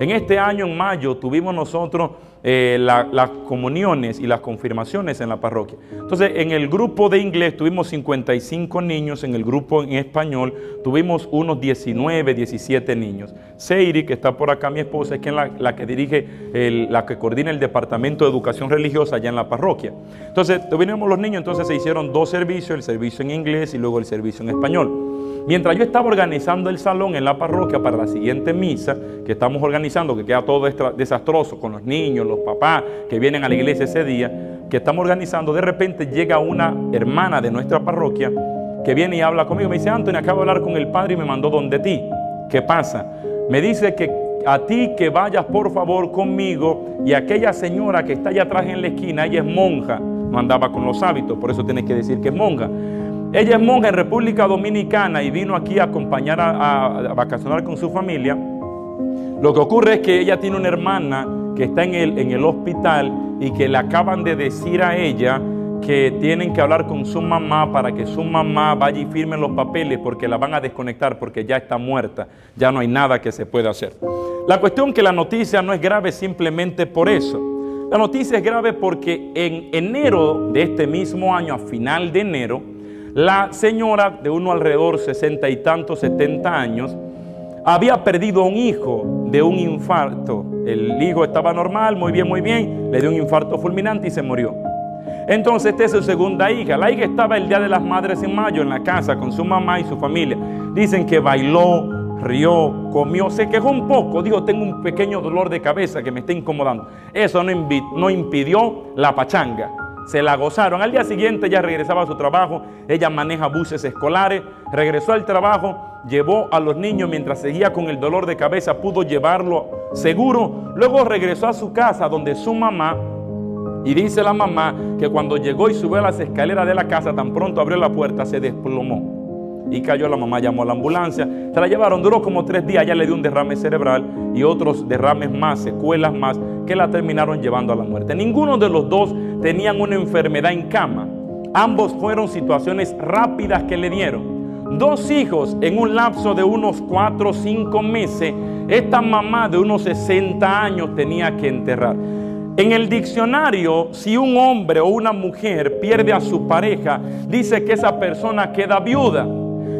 En este año, en mayo, tuvimos nosotros eh, las comuniones y las confirmaciones en la parroquia. Entonces, en el grupo de inglés tuvimos 55 niños, en el grupo en español tuvimos unos 19, 17 niños. Seiri, que está por acá, mi esposa, es quien la, la que dirige, la que coordina el departamento de educación religiosa allá en la parroquia. Entonces, tuvimos los niños, entonces se hicieron dos servicios, el servicio en inglés y luego el servicio en español. Mientras yo estaba organizando el salón en la parroquia para la siguiente misa, que estamos organizando, que queda todo desastroso con los niños, los papás que vienen a la iglesia ese día, que estamos organizando, de repente llega una hermana de nuestra parroquia que viene y habla conmigo. Me dice, Antonio, acabo de hablar con el padre y me mandó donde ti. ¿Qué pasa? Me dice que a ti que vayas por favor conmigo y aquella señora que está allá atrás en la esquina, ella es monja, no andaba con los hábitos, por eso tienes que decir que es monja. Ella es monja en República Dominicana y vino aquí a acompañar a, vacacionar con su familia. Lo que ocurre es que ella tiene una hermana que está en el, en el hospital y que le acaban de decir a ella que tienen que hablar con su mamá para que su mamá vaya y firme los papeles porque la van a desconectar porque ya está muerta, ya no hay nada que se pueda hacer. La cuestión que la noticia no es grave simplemente por eso. La noticia es grave porque en enero de este mismo año, a final de enero, la señora de uno alrededor sesenta y tantos, setenta años, había perdido un hijo de un infarto. El hijo estaba normal, muy bien, muy bien, le dio un infarto fulminante y se murió. Entonces esta es su segunda hija. La hija estaba el Día de las Madres en mayo en la casa con su mamá y su familia. Dicen que bailó, rió, comió, se quejó un poco, dijo, tengo un pequeño dolor de cabeza que me está incomodando. Eso no, no impidió la pachanga se la gozaron. Al día siguiente ella regresaba a su trabajo, ella maneja buses escolares, regresó al trabajo, llevó a los niños mientras seguía con el dolor de cabeza, pudo llevarlo seguro, luego regresó a su casa donde su mamá, y dice la mamá que cuando llegó y subió a las escaleras de la casa, tan pronto abrió la puerta, se desplomó y cayó. La mamá llamó a la ambulancia, se la llevaron, duró como tres días, ya le dio un derrame cerebral y otros derrames más, secuelas más, que la terminaron llevando a la muerte. Ninguno de los dos tenían una enfermedad en cama. Ambos fueron situaciones rápidas que le dieron. Dos hijos en un lapso de unos cuatro o cinco meses, esta mamá de unos 60 años tenía que enterrar. En el diccionario, si un hombre o una mujer pierde a su pareja, dice que esa persona queda viuda.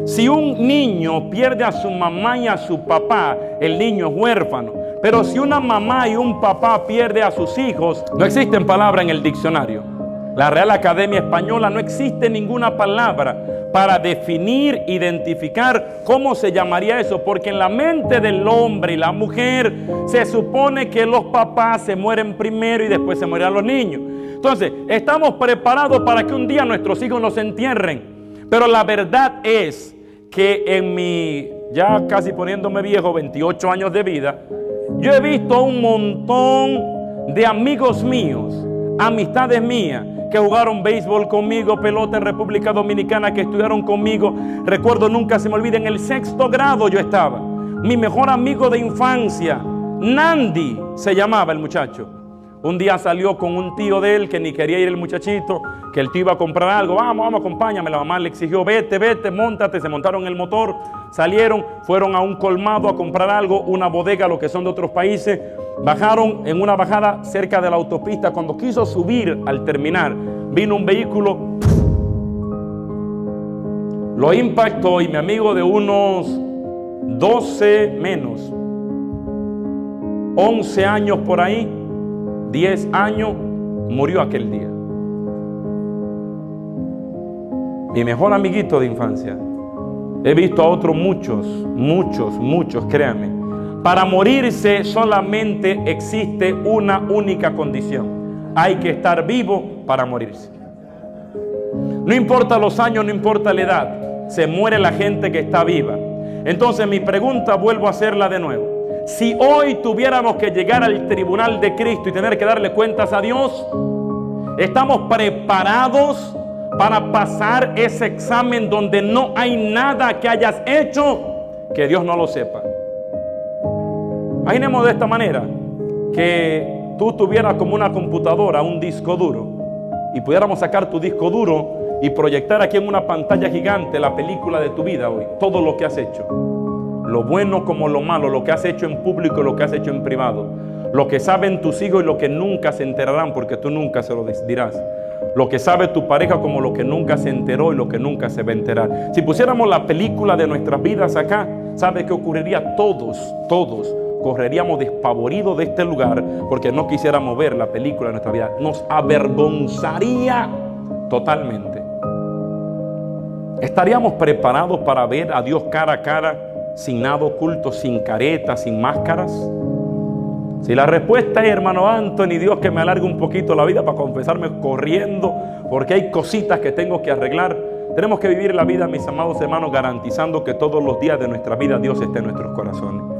Si un niño pierde a su mamá y a su papá, el niño es huérfano. Pero si una mamá y un papá pierde a sus hijos, no existen palabras en el diccionario. La Real Academia Española no existe ninguna palabra para definir, identificar cómo se llamaría eso, porque en la mente del hombre y la mujer se supone que los papás se mueren primero y después se mueren los niños. Entonces, estamos preparados para que un día nuestros hijos nos entierren. Pero la verdad es que en mi, ya casi poniéndome viejo, 28 años de vida, yo he visto un montón de amigos míos, amistades mías, que jugaron béisbol conmigo, pelota en República Dominicana, que estudiaron conmigo. Recuerdo, nunca se me olvida, en el sexto grado yo estaba. Mi mejor amigo de infancia, Nandi, se llamaba el muchacho. Un día salió con un tío de él que ni quería ir el muchachito, que el tío iba a comprar algo. Vamos, vamos, acompáñame. La mamá le exigió, vete, vete, montate. Se montaron en el motor, salieron, fueron a un colmado a comprar algo, una bodega, lo que son de otros países. Bajaron en una bajada cerca de la autopista. Cuando quiso subir al terminar, vino un vehículo, lo impactó y mi amigo de unos 12 menos, 11 años por ahí, 10 años, murió aquel día. Mi mejor amiguito de infancia. He visto a otros muchos, muchos, muchos, créanme. Para morirse solamente existe una única condición. Hay que estar vivo para morirse. No importa los años, no importa la edad. Se muere la gente que está viva. Entonces mi pregunta vuelvo a hacerla de nuevo. Si hoy tuviéramos que llegar al tribunal de Cristo y tener que darle cuentas a Dios, estamos preparados para pasar ese examen donde no hay nada que hayas hecho que Dios no lo sepa. Imaginemos de esta manera que tú tuvieras como una computadora un disco duro y pudiéramos sacar tu disco duro y proyectar aquí en una pantalla gigante la película de tu vida hoy, todo lo que has hecho lo bueno como lo malo, lo que has hecho en público y lo que has hecho en privado, lo que saben tus hijos y lo que nunca se enterarán porque tú nunca se lo dirás. Lo que sabe tu pareja como lo que nunca se enteró y lo que nunca se va a enterar. Si pusiéramos la película de nuestras vidas acá, ¿sabe qué ocurriría? Todos, todos correríamos despavoridos de este lugar porque no quisiéramos ver la película de nuestra vida. Nos avergonzaría totalmente. ¿Estaríamos preparados para ver a Dios cara a cara, sin nada oculto, sin caretas, sin máscaras? Si la respuesta es, hermano Anthony, Dios que me alargue un poquito la vida para confesarme corriendo, porque hay cositas que tengo que arreglar, tenemos que vivir la vida, mis amados hermanos, garantizando que todos los días de nuestra vida Dios esté en nuestros corazones.